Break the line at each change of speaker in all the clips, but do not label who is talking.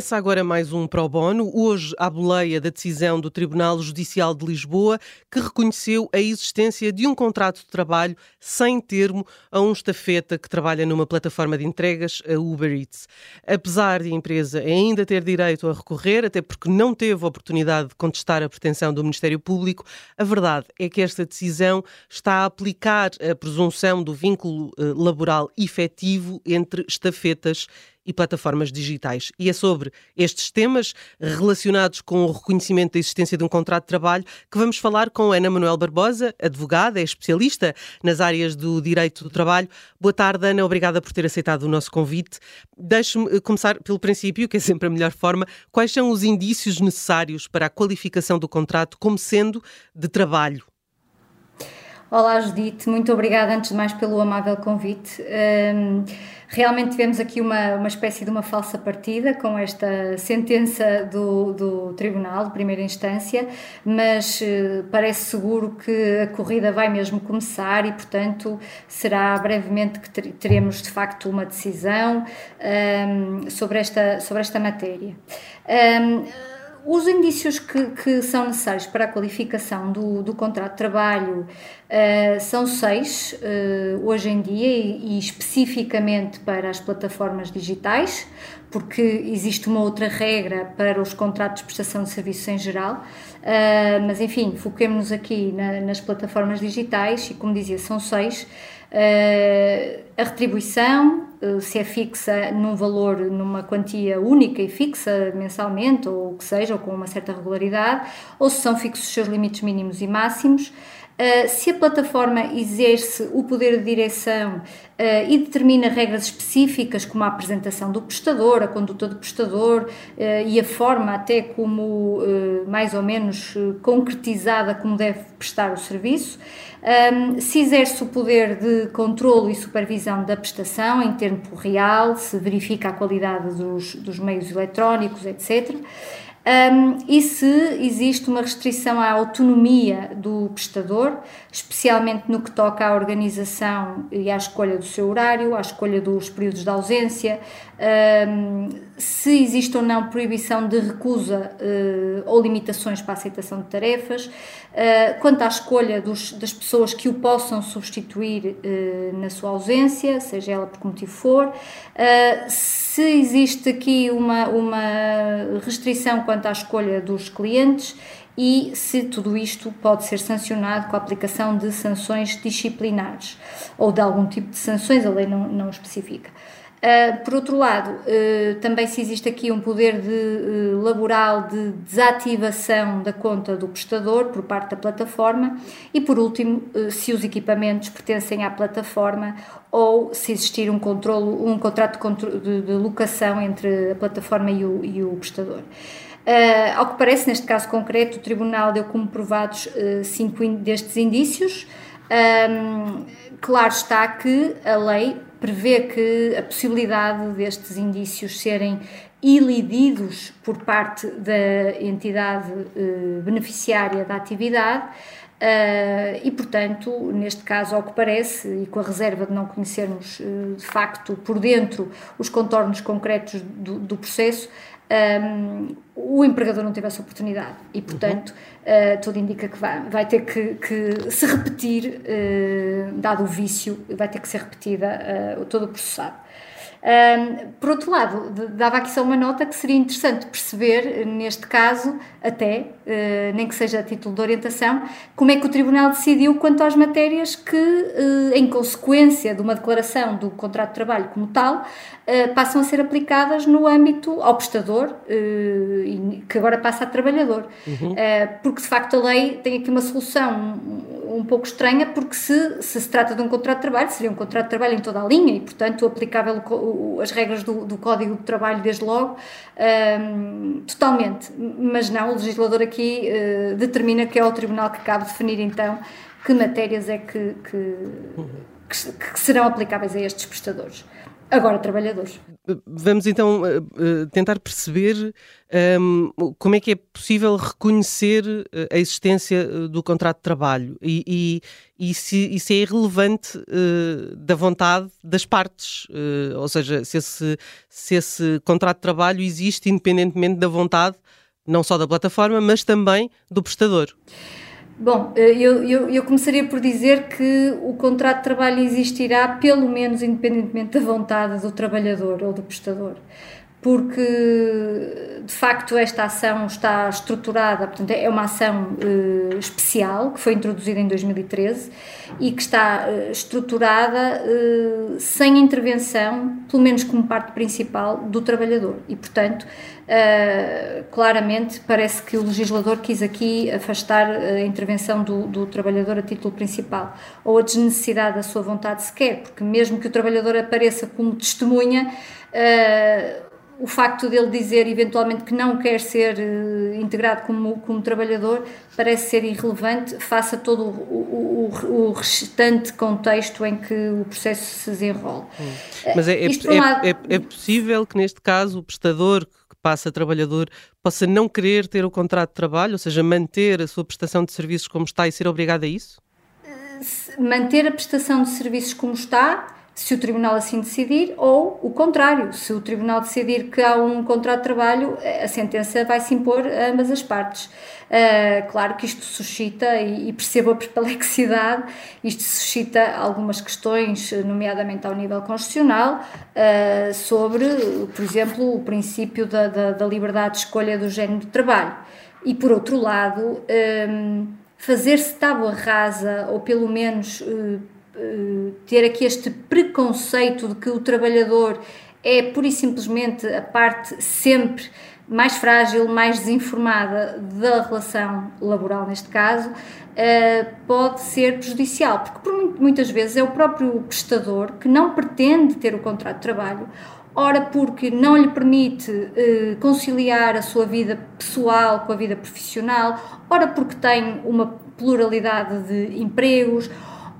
Começa agora mais um Pro Bono, hoje à boleia da decisão do Tribunal Judicial de Lisboa, que reconheceu a existência de um contrato de trabalho sem termo a um estafeta que trabalha numa plataforma de entregas, a Uber Eats. Apesar de a empresa ainda ter direito a recorrer, até porque não teve oportunidade de contestar a pretensão do Ministério Público, a verdade é que esta decisão está a aplicar a presunção do vínculo eh, laboral efetivo entre estafetas e plataformas digitais. E é sobre estes temas relacionados com o reconhecimento da existência de um contrato de trabalho que vamos falar com Ana Manuel Barbosa, advogada, é especialista nas áreas do direito do trabalho. Boa tarde, Ana, obrigada por ter aceitado o nosso convite. Deixe-me eh, começar pelo princípio, que é sempre a melhor forma. Quais são os indícios necessários para a qualificação do contrato como sendo de trabalho?
Olá, Judite, muito obrigada antes de mais pelo amável convite. Um, realmente tivemos aqui uma, uma espécie de uma falsa partida com esta sentença do, do Tribunal de Primeira Instância, mas uh, parece seguro que a corrida vai mesmo começar e, portanto, será brevemente que teremos de facto uma decisão um, sobre, esta, sobre esta matéria. Um, os indícios que, que, são necessários para a qualificação do, do contrato de trabalho uh, são seis uh, hoje em dia e, e, especificamente para as plataformas digitais, porque existe uma outra regra para os contratos de prestação de serviços em geral, uh, mas enfim, foquemos-nos aqui na, nas plataformas digitais e, como dizia, são seis. A retribuição, se é fixa num valor, numa quantia única e fixa mensalmente, ou o que seja, ou com uma certa regularidade, ou se são fixos os seus limites mínimos e máximos. Uh, se a plataforma exerce o poder de direção uh, e determina regras específicas, como a apresentação do prestador, a conduta do prestador uh, e a forma até como mais ou menos concretizada como deve prestar o serviço, um, se exerce o poder de controlo e supervisão da prestação em tempo real, se verifica a qualidade dos, dos meios eletrónicos, etc. Um, e se existe uma restrição à autonomia do prestador, especialmente no que toca à organização e à escolha do seu horário, à escolha dos períodos de ausência, se existe ou não proibição de recusa uh, ou limitações para a aceitação de tarefas, uh, quanto à escolha dos, das pessoas que o possam substituir uh, na sua ausência, seja ela por que motivo for, se existe aqui uma, uma restrição quanto à escolha dos clientes e se tudo isto pode ser sancionado com a aplicação de sanções disciplinares ou de algum tipo de sanções, a lei não, não especifica. Uh, por outro lado, uh, também se existe aqui um poder de, uh, laboral de desativação da conta do prestador por parte da plataforma e, por último, se os equipamentos pertencem à plataforma ou se existir um, controlo, um contrato de, de, de locação entre a plataforma e o, e o prestador. Ao que parece, neste caso concreto, o Tribunal deu como provados cinco destes indícios. Um, claro está que a lei prevê que a possibilidade destes indícios serem ilididos por parte da entidade uh, beneficiária da atividade Uh, e, portanto, neste caso, ao que parece, e com a reserva de não conhecermos uh, de facto por dentro os contornos concretos do, do processo, um, o empregador não teve essa oportunidade e, portanto, uhum. uh, tudo indica que vai, vai ter que, que se repetir, uh, dado o vício, vai ter que ser repetida uh, todo o processado. Um, por outro lado, dava aqui só uma nota que seria interessante perceber, neste caso, até, uh, nem que seja a título de orientação, como é que o Tribunal decidiu quanto às matérias que, uh, em consequência de uma declaração do contrato de trabalho como tal, uh, passam a ser aplicadas no âmbito ao prestador, que agora passa a trabalhador. Uhum. porque, de facto, a lei tem aqui uma solução um pouco estranha, porque se, se, se trata de um contrato de trabalho, seria um contrato de trabalho em toda a linha e, portanto, aplicável as regras do, do Código de Trabalho desde logo, um, totalmente. Mas não, o legislador aqui uh, determina que é o Tribunal que cabe definir então que matérias é que, que, que, que serão aplicáveis a estes prestadores. Agora trabalhadores.
Vamos então eh, eh, tentar perceber um, ehm, como é que é possível reconhecer eh, a existência do contrato de trabalho e, e, e, se, se, é irrelevante uh, da vontade das partes, uh, ou seja, se esse, se esse contrato de trabalho existe independentemente da vontade não só da plataforma, mas também do prestador.
Bom, eh, eu, eu, eu, começaria por dizer que o contrato de trabalho existirá, pelo menos independentemente da vontade do trabalhador ou do prestador, porque de facto esta ação está estruturada, portanto, é uma ação uh, especial que foi introduzida em 2013 e que está uh, estruturada uh, sem intervenção, pelo menos como parte principal, do trabalhador. E, portanto claramente parece que o legislador quis aqui afastar a intervenção do, do, trabalhador a título principal ou a desnecessidade da sua vontade sequer, porque mesmo que o trabalhador apareça como testemunha, uh, o facto dele dizer eventualmente que não quer ser uh, integrado como, como trabalhador parece ser irrelevante face a todo o, o, o, restante contexto em que o processo se desenrola. Hum.
Mas é, é, é, lado... é, é possível que neste caso o prestador passa trabalhador possa não querer ter o contrato de trabalho, ou seja, manter a sua prestação de serviços como está e ser obrigado a isso?
Manter a prestação de serviços como está, se o Tribunal assim decidir, ou o contrário, se o Tribunal decidir que há um contrato de trabalho, a sentença vai se impor a ambas as partes. Uh, claro que isto suscita, e, e percebo a perplexidade, isto suscita algumas questões, nomeadamente ao nível constitucional, uh, sobre, por exemplo, o princípio da, da, da, liberdade de escolha do género de trabalho. E, por outro lado, um, fazer-se tábua rasa, ou pelo menos uh, ter aqui este preconceito de que o trabalhador é pura e simplesmente a parte sempre mais frágil, mais desinformada da relação laboral, neste caso, pode ser prejudicial, porque por muitas vezes é o próprio prestador que não pretende ter o contrato de trabalho, ora porque não lhe permite conciliar a sua vida pessoal com a vida profissional, ora porque tem uma pluralidade de empregos,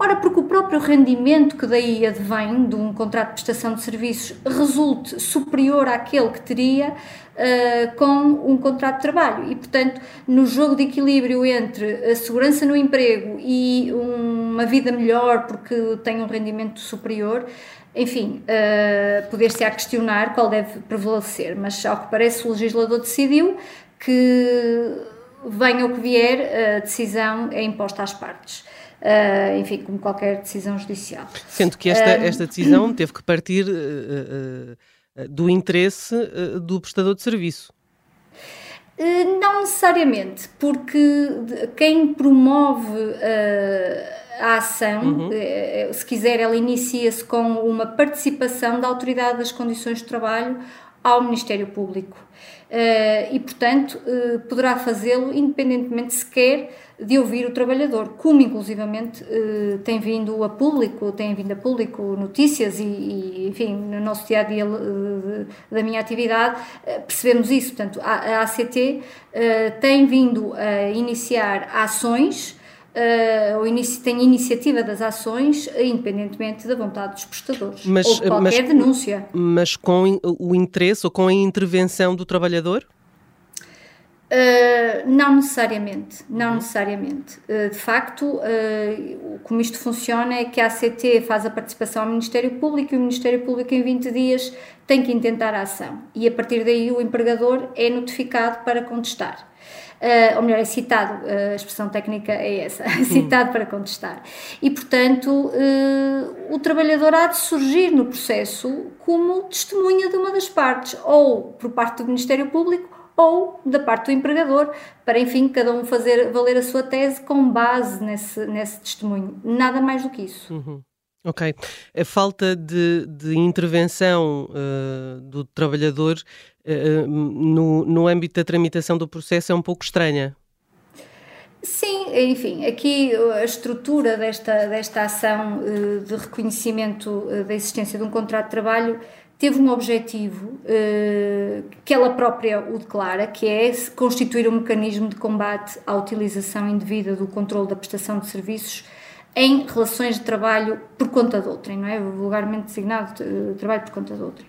Ora, porque o próprio rendimento que daí advém de um contrato de prestação de serviços resulte superior àquele que teria uh, com um contrato de trabalho. E, portanto, no jogo de equilíbrio entre a segurança no emprego e uma vida melhor porque tem um rendimento superior, enfim, uh, poder-se a questionar qual deve prevalecer. Mas, ao que parece, o legislador decidiu que, venha o que vier, a decisão é imposta às partes. Uh, enfim, como qualquer decisão judicial.
Sendo que esta, uh, esta decisão teve que partir uh, do interesse do prestador de serviço.
Não necessariamente, porque quem promove a ação, uhum. se quiser, ela inicia-se com uma participação da Autoridade das Condições de Trabalho ao Ministério Público. E, portanto, poderá fazê-lo independentemente sequer de ouvir o trabalhador, como inclusivamente eh, tem vindo a público, tem vindo a público notícias e, e enfim, no nosso dia a dia eh, da minha atividade, eh, percebemos isso. Portanto, a, a ACT tem vindo a iniciar ações. Uh, ou inici tem iniciativa das ações, independentemente da vontade dos prestadores, mas, ou qualquer mas, denúncia.
Mas com o interesse ou com a intervenção do trabalhador?
Uh, não necessariamente, não necessariamente. Uh, de facto, uh, como isto funciona é que a ACT faz a participação ao Ministério Público e o Ministério Público em 20 dias tem que intentar a ação e a partir daí o empregador é notificado para contestar. Ou melhor, é citado, a expressão técnica é essa, é citado para contestar. E, portanto, o trabalhador há de surgir no processo como testemunha de uma das partes, ou por parte do Ministério Público ou da parte do empregador, para enfim cada um fazer valer a sua tese com base nesse, nesse testemunho. Nada mais do que isso.
Uhum. Ok. A falta de, de intervenção uh, do trabalhador uh, no, no âmbito da tramitação do processo é um pouco estranha.
Sim, enfim, aqui a estrutura desta, desta ação uh, de reconhecimento da existência de um contrato de trabalho teve um objetivo uh, que ela própria o declara, que é constituir um mecanismo de combate à utilização indevida do controle da prestação de serviços em relações de trabalho por conta de outrem, não é? Vulgarmente designado de trabalho por conta de outrem.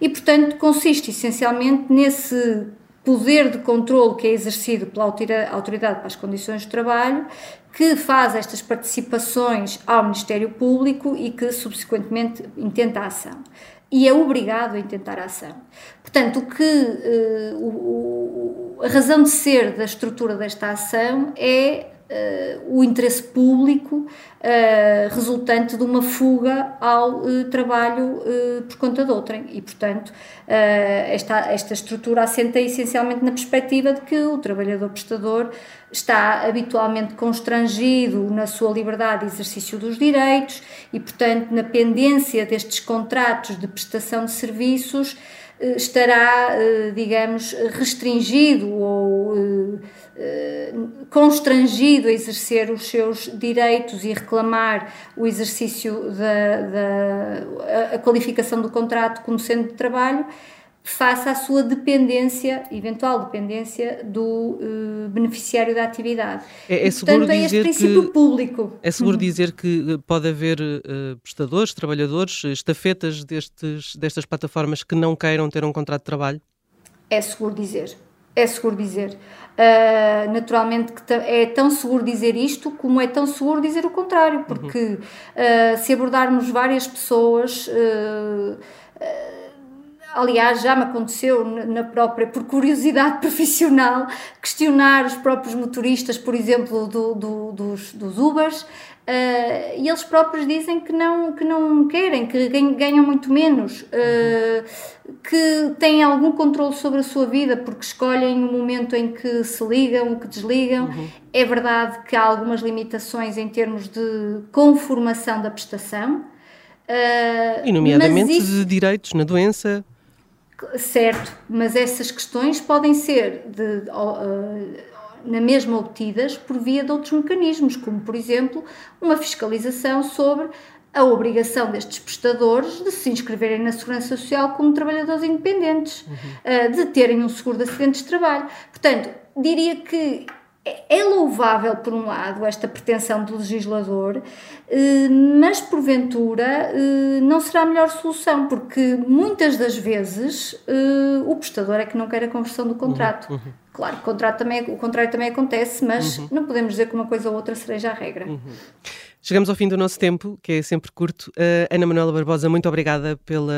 E, portanto, consiste essencialmente nesse poder de controle que é exercido pela Autoridade para as Condições de Trabalho, que faz estas participações ao Ministério Público e que subsequentemente intenta a ação. E é obrigado a intentar a ação. Portanto, o que, uh, o, a razão de ser da estrutura desta ação é uh, o interesse público uh, resultante de uma fuga ao uh, trabalho por conta de outrem. E, portanto, esta, esta estrutura assenta essencialmente na perspectiva de que o trabalhador prestador está habitualmente constrangido na sua liberdade de exercício dos direitos e, portanto, na pendência destes contratos de prestação de serviços estará, digamos, restringido ou eh, constrangido a exercer os seus direitos e reclamar o exercício da, da a qualificação do contrato como sendo de trabalho, face à sua dependência, eventual dependência do uh, beneficiário da atividade.
É, é seguro Portanto, é
este princípio que, público.
É seguro uhum. dizer que pode haver uh, prestadores, trabalhadores, estafetas destes, destas plataformas que não queiram ter um contrato de trabalho?
É seguro dizer. É seguro dizer. Uh, naturalmente que é tão seguro dizer isto como é tão seguro dizer o contrário, porque uhum. uh, se abordarmos várias pessoas. Uh, aliás, já me aconteceu na própria, por curiosidade profissional, questionar os próprios motoristas, por exemplo, do, do, dos, dos Ubers, Uh, e eles próprios dizem que não, que não querem, que ganham muito menos, uh, que têm algum controle sobre a sua vida porque escolhem o momento em que se ligam, que desligam. Uhum. É verdade que há algumas limitações em termos de conformação da prestação.
Uh, e, nomeadamente, isso, de direitos na doença.
Certo, mas essas questões podem ser de na mesma obtidas por via de outros mecanismos, como por exemplo uma fiscalização sobre a obrigação destes prestadores de se inscreverem na Segurança Social como trabalhadores independentes, uhum. de terem um seguro de acidentes de trabalho. Portanto, diria que é, é louvável, por um lado, esta pretensão do legislador, eh, mas porventura eh, não será a melhor solução, porque muitas das vezes eh, o prestador é que não quer a conversão do contrato. Uhum. uhum. Claro, o, contrato também, o contrário também acontece, mas uhum. não podemos dizer que uma coisa ou outra seja a regra. Uhum.
Chegamos ao fim do nosso tempo, que é sempre curto. Uh, Ana Manuela Barbosa, muito obrigada pela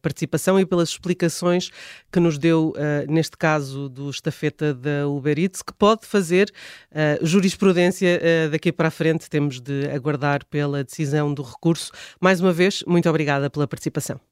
participação e pelas explicações que nos deu, uh, neste caso do estafeta da Uber Eats, que pode fazer uh, jurisprudência daqui para a frente. Temos de aguardar pela decisão do recurso. Mais uma vez, muito obrigada pela participação.